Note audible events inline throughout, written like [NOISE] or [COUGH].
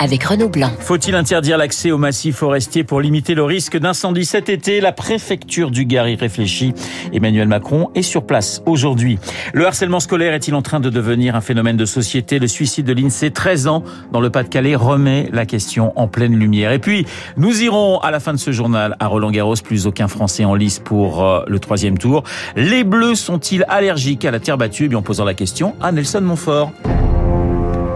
avec Renaud Blanc. Faut-il interdire l'accès aux massifs forestiers pour limiter le risque d'incendie cet été? La préfecture du Gard y réfléchit. Emmanuel Macron est sur place aujourd'hui. Le harcèlement scolaire est-il en train de devenir un phénomène de société? Le suicide de l'INSEE, 13 ans, dans le Pas-de-Calais, remet la question en pleine lumière. Et puis, nous irons à la fin de ce journal à Roland-Garros, plus aucun Français en lice pour euh, le troisième tour. Les Bleus sont-ils allergiques à la terre battue? Eh bien, en posant la question à Nelson Montfort.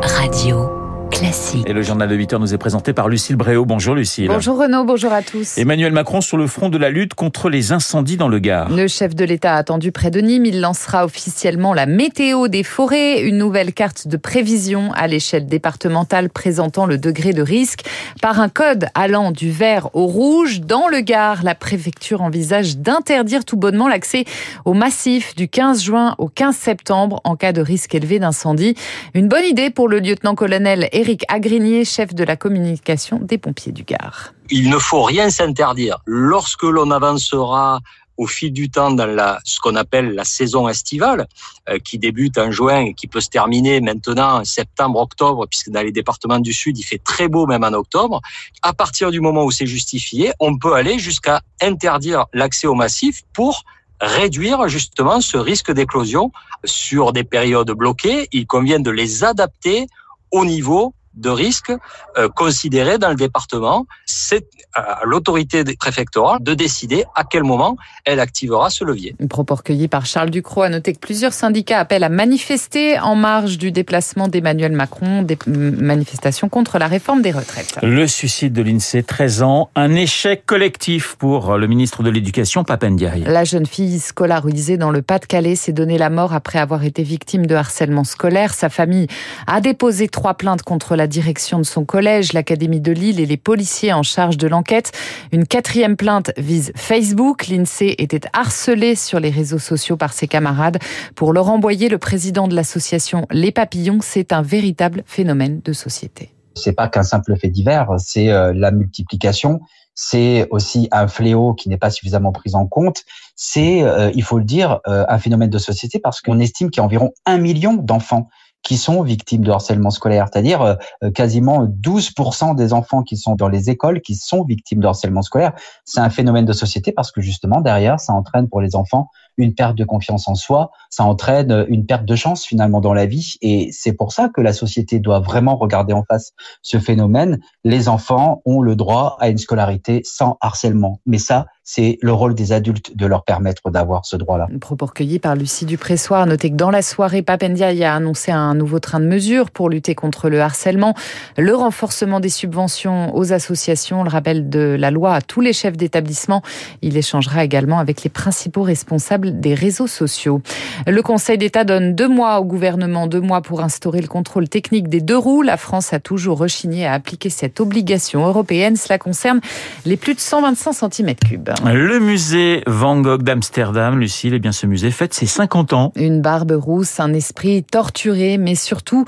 Radio Classique. Et le journal de 8 heures nous est présenté par Lucille Bréau. Bonjour Lucille. Bonjour Renaud, bonjour à tous. Emmanuel Macron sur le front de la lutte contre les incendies dans le Gard. Le chef de l'État attendu près de Nîmes, il lancera officiellement la météo des forêts, une nouvelle carte de prévision à l'échelle départementale présentant le degré de risque par un code allant du vert au rouge. Dans le Gard, la préfecture envisage d'interdire tout bonnement l'accès au massif du 15 juin au 15 septembre en cas de risque élevé d'incendie. Une bonne idée pour le lieutenant-colonel Éric Agrinier, chef de la communication des pompiers du Gard. Il ne faut rien s'interdire. Lorsque l'on avancera au fil du temps dans ce qu'on appelle la saison estivale, euh, qui débute en juin et qui peut se terminer maintenant en septembre, octobre, puisque dans les départements du Sud, il fait très beau même en octobre. À partir du moment où c'est justifié, on peut aller jusqu'à interdire l'accès au massif pour réduire justement ce risque d'éclosion sur des périodes bloquées. Il convient de les adapter au niveau de risque euh, considéré dans le département. C'est à l'autorité préfectorale de décider à quel moment elle activera ce levier. Un propos recueilli par Charles Ducrot a noté que plusieurs syndicats appellent à manifester en marge du déplacement d'Emmanuel Macron, des manifestations contre la réforme des retraites. Le suicide de l'INSEE, 13 ans, un échec collectif pour le ministre de l'Éducation, Papendiaï. La jeune fille scolarisée dans le Pas-de-Calais s'est donné la mort après avoir été victime de harcèlement scolaire. Sa famille a déposé trois plaintes contre la direction de son collège, l'Académie de Lille et les policiers en charge de l'enquête. Une quatrième plainte vise Facebook. L'INSEE était harcelé sur les réseaux sociaux par ses camarades. Pour leur envoyer le président de l'association Les Papillons, c'est un véritable phénomène de société. C'est pas qu'un simple fait divers, c'est euh, la multiplication c'est aussi un fléau qui n'est pas suffisamment pris en compte. C'est, euh, il faut le dire, euh, un phénomène de société parce qu'on estime qu'il y a environ un million d'enfants qui sont victimes de harcèlement scolaire, c'est-à-dire euh, quasiment 12% des enfants qui sont dans les écoles qui sont victimes de harcèlement scolaire. C'est un phénomène de société parce que justement derrière, ça entraîne pour les enfants une perte de confiance en soi, ça entraîne une perte de chance finalement dans la vie et c'est pour ça que la société doit vraiment regarder en face ce phénomène. Les enfants ont le droit à une scolarité sans harcèlement, mais ça, c'est le rôle des adultes de leur permettre d'avoir ce droit-là. Propos recueillis par Lucie Dupressoir. Notez que dans la soirée, Papendia a annoncé un nouveau train de mesures pour lutter contre le harcèlement, le renforcement des subventions aux associations, le rappel de la loi à tous les chefs d'établissement. Il échangera également avec les principaux responsables des réseaux sociaux. Le Conseil d'État donne deux mois au gouvernement, deux mois pour instaurer le contrôle technique des deux roues. La France a toujours rechigné à appliquer cette obligation européenne. Cela concerne les plus de 125 cm3. Le musée Van Gogh d'Amsterdam, Lucille, eh bien ce musée fête ses 50 ans. Une barbe rousse, un esprit torturé, mais surtout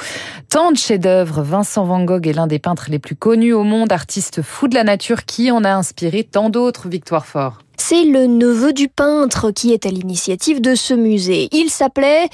tant de chefs-d'œuvre. Vincent Van Gogh est l'un des peintres les plus connus au monde, artiste fou de la nature qui en a inspiré tant d'autres. Victoire Fort. C'est le neveu du peintre qui est à l'initiative de ce musée. Il s'appelait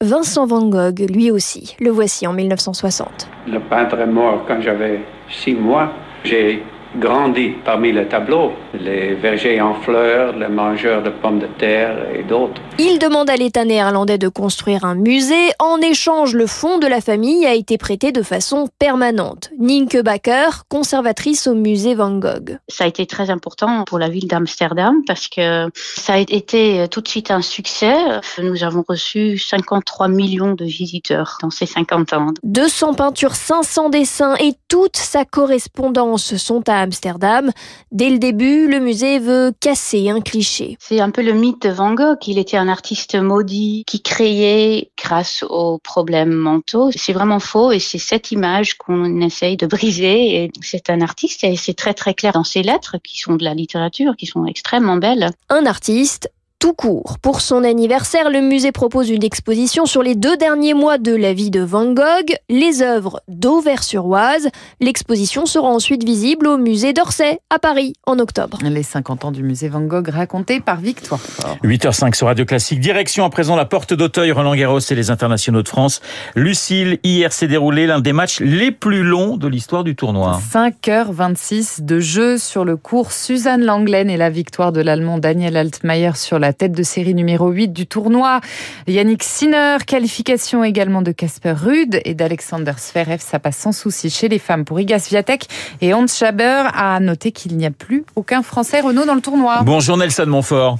Vincent Van Gogh, lui aussi. Le voici en 1960. Le peintre est mort quand j'avais six mois. J'ai grandi parmi les tableaux, les vergers en fleurs, les mangeurs de pommes de terre et d'autres. Il demande à l'État néerlandais de construire un musée. En échange, le fonds de la famille a été prêté de façon permanente. Nienke Bakker, conservatrice au musée Van Gogh. Ça a été très important pour la ville d'Amsterdam parce que ça a été tout de suite un succès. Nous avons reçu 53 millions de visiteurs dans ces 50 ans. 200 peintures, 500 dessins et toute sa correspondance sont à Amsterdam. Dès le début, le musée veut casser un cliché. C'est un peu le mythe de Van Gogh. Il était un artiste maudit qui créait grâce aux problèmes mentaux. C'est vraiment faux et c'est cette image qu'on essaye de briser. Et c'est un artiste et c'est très très clair dans ses lettres qui sont de la littérature, qui sont extrêmement belles. Un artiste tout court. Pour son anniversaire, le musée propose une exposition sur les deux derniers mois de la vie de Van Gogh, les œuvres d'Auvers-sur-Oise. L'exposition sera ensuite visible au musée d'Orsay à Paris en octobre. Les 50 ans du musée Van Gogh racontés par Victoire Fort. 8h05 sur Radio Classique. Direction à présent la porte d'Auteuil, Roland Garros et les internationaux de France. Lucille, hier s'est déroulé l'un des matchs les plus longs de l'histoire du tournoi. 5h26 de jeu sur le cours. Suzanne Langlaine et la victoire de l'Allemand Daniel Altmaier sur la tête de série numéro 8 du tournoi. Yannick Sinner, qualification également de Casper Ruud et d'Alexander Zverev. Ça passe sans souci chez les femmes pour Iga Swiatek et Hans Schaber a noté qu'il n'y a plus aucun Français Renault dans le tournoi. Bonjour Nelson Montfort.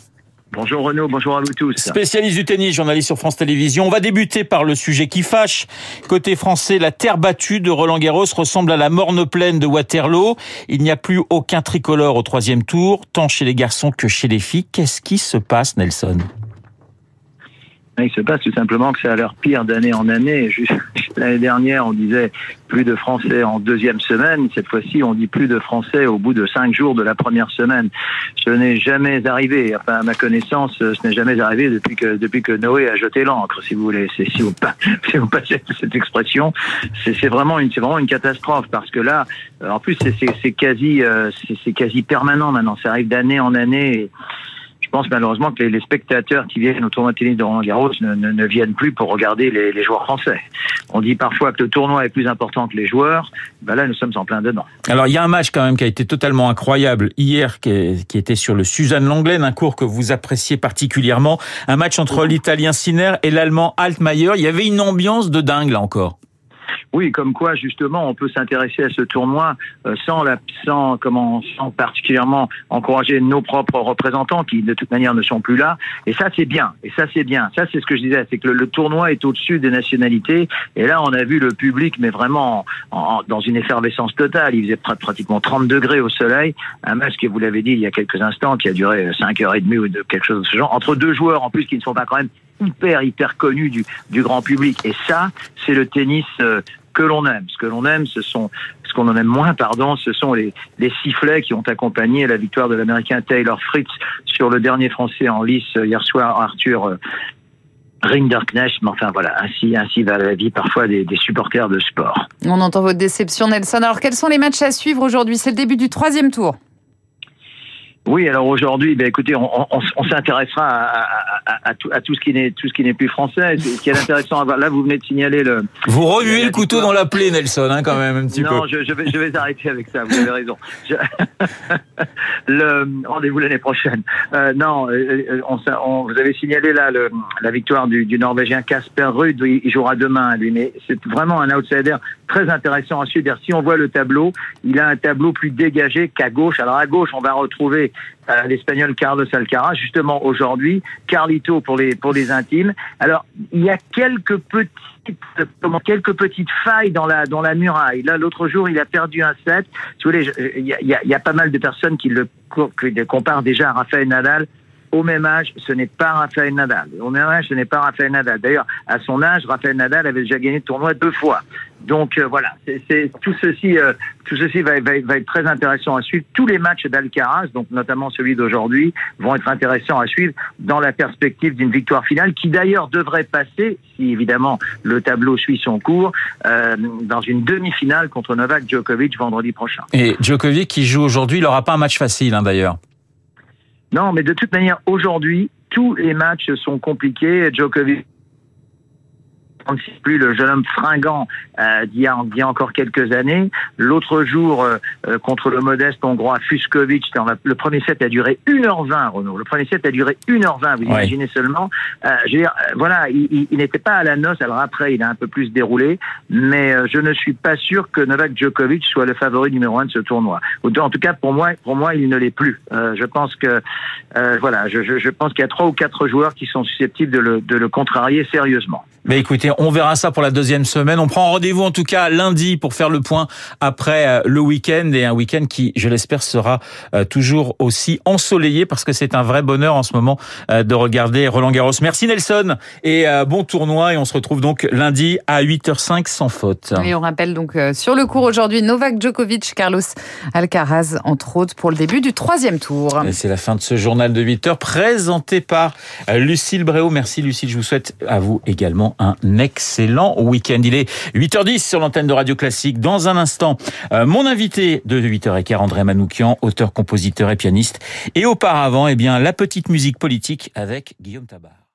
Bonjour Renaud, bonjour à vous tous. Spécialiste du tennis, journaliste sur France Télévisions. On va débuter par le sujet qui fâche. Côté français, la terre battue de Roland Garros ressemble à la morne plaine de Waterloo. Il n'y a plus aucun tricolore au troisième tour, tant chez les garçons que chez les filles. Qu'est-ce qui se passe, Nelson? Il se passe tout simplement que ça a l'air pire d'année en année. L'année dernière, on disait plus de Français en deuxième semaine. Cette fois-ci, on dit plus de Français au bout de cinq jours de la première semaine. Ce n'est jamais arrivé. Enfin, à ma connaissance, ce n'est jamais arrivé depuis que depuis que Noé a jeté l'encre, si vous voulez. C'est si vous, [LAUGHS] si vous passez cette expression, c'est vraiment une c'est vraiment une catastrophe parce que là, en plus, c'est quasi euh, c'est quasi permanent maintenant. Ça arrive d'année en année. Je pense malheureusement que les, spectateurs qui viennent au tournoi de tennis de Roland Garros ne, ne, viennent plus pour regarder les, les, joueurs français. On dit parfois que le tournoi est plus important que les joueurs. Ben là, nous sommes en plein dedans. Alors, il y a un match quand même qui a été totalement incroyable hier, qui, qui était sur le Suzanne Langlaine, un cours que vous appréciez particulièrement. Un match entre l'Italien Sinner et l'Allemand Altmaier. Il y avait une ambiance de dingue là encore. Oui, comme quoi justement on peut s'intéresser à ce tournoi euh, sans, la, sans, comment, sans particulièrement encourager nos propres représentants qui de toute manière ne sont plus là. Et ça c'est bien. Et ça c'est bien. Ça c'est ce que je disais, c'est que le, tournoi est au-dessus des nationalités. Et là on a vu le public, mais vraiment en, dans une effervescence totale. Il faisait pratiquement 30 degrés au soleil. Un match que vous l'avez dit il y a quelques instants, qui a duré 5 heures et demie ou de quelque chose de ce genre, entre deux joueurs en plus qui ne sont pas quand même hyper hyper connus du, du grand public. Et ça, c'est le tennis euh, que l'on aime. Ce que l'on aime, ce sont ce qu'on en aime moins, pardon, ce sont les, les sifflets qui ont accompagné la victoire de l'Américain Taylor Fritz sur le dernier Français en lice euh, hier soir, Arthur. Euh, Rinderknecht, mais enfin voilà, ainsi, ainsi va la vie parfois des, des supporters de sport. On entend votre déception, Nelson. Alors, quels sont les matchs à suivre aujourd'hui? C'est le début du troisième tour. Oui, alors aujourd'hui, ben écoutez, on, on, on s'intéressera à, à, à, tout, à, tout, ce qui n'est tout ce qui n'est plus français. Ce qui est intéressant, là, vous venez de signaler le. Vous remuez le couteau dans la plaie, Nelson, hein, quand même un petit non, peu. Non, je, je, vais je vais arrêter avec ça. Vous avez raison. Je... [LAUGHS] le rendez-vous l'année prochaine. Euh, non, euh, euh, on, on, vous avez signalé là le, la victoire du, du Norvégien Casper Ruud. Il jouera demain, lui, mais c'est vraiment un outsider très intéressant à suivre. Si on voit le tableau, il a un tableau plus dégagé qu'à gauche. Alors à gauche, on va retrouver euh, l'Espagnol Carlos Alcaraz, justement aujourd'hui, Carlito pour les pour les intimes. Alors il y a quelques petites quelques petites failles dans la dans la muraille. Là l'autre jour, il a perdu un set. Si vous voulez, il y a, y, y a, pas mal de personnes qui le comparent déjà à Rafael Nadal au même âge, ce n'est pas Rafael Nadal. Au même âge, ce n'est pas Rafael Nadal. D'ailleurs, à son âge, Rafael Nadal avait déjà gagné le tournoi deux fois. Donc euh, voilà, c'est tout ceci, euh, tout ceci va, va, va, être très intéressant à suivre. Tous les matchs d'Alcaraz, donc notamment celui d'aujourd'hui, vont être intéressants à suivre dans la perspective d'une victoire finale, qui d'ailleurs devrait passer, si évidemment le tableau suit son cours, euh, dans une demi-finale contre Novak Djokovic vendredi prochain. Et Djokovic qui joue aujourd'hui, il n'aura pas un match facile hein, d'ailleurs. Non, mais de toute manière, aujourd'hui, tous les matchs sont compliqués. Djokovic plus le jeune homme fringant euh, d'il y, y, a encore quelques années. L'autre jour, euh, contre le modeste hongrois Fuskovic, le premier set a duré 1h20, Renaud. Le premier set a duré 1h20, vous ouais. imaginez seulement. Euh, je veux dire, voilà, il, il n'était pas à la noce, alors après, il a un peu plus déroulé, mais je ne suis pas sûr que Novak Djokovic soit le favori numéro un de ce tournoi. En tout cas, pour moi, pour moi, il ne l'est plus. je pense que, voilà, je, je, je pense qu'il y a trois ou quatre joueurs qui sont susceptibles de le, de le contrarier sérieusement. Mais écoutez, on verra ça pour la deuxième semaine. On prend rendez-vous en tout cas lundi pour faire le point après euh, le week-end et un week-end qui, je l'espère, sera euh, toujours aussi ensoleillé parce que c'est un vrai bonheur en ce moment euh, de regarder Roland Garros. Merci Nelson et bon tournoi et on se retrouve donc lundi à 8h05 sans faute. Et on rappelle donc sur le cours aujourd'hui Novak Djokovic, Carlos Alcaraz entre autres pour le début du troisième tour. Et c'est la fin de ce journal de 8h présenté par Lucille Bréau. Merci Lucille, je vous souhaite à vous également un excellent week-end. Il est 8h10 sur l'antenne de Radio Classique. Dans un instant, euh, mon invité de 8h15, André Manoukian, auteur, compositeur et pianiste. Et auparavant, eh bien, la petite musique politique avec Guillaume Tabar.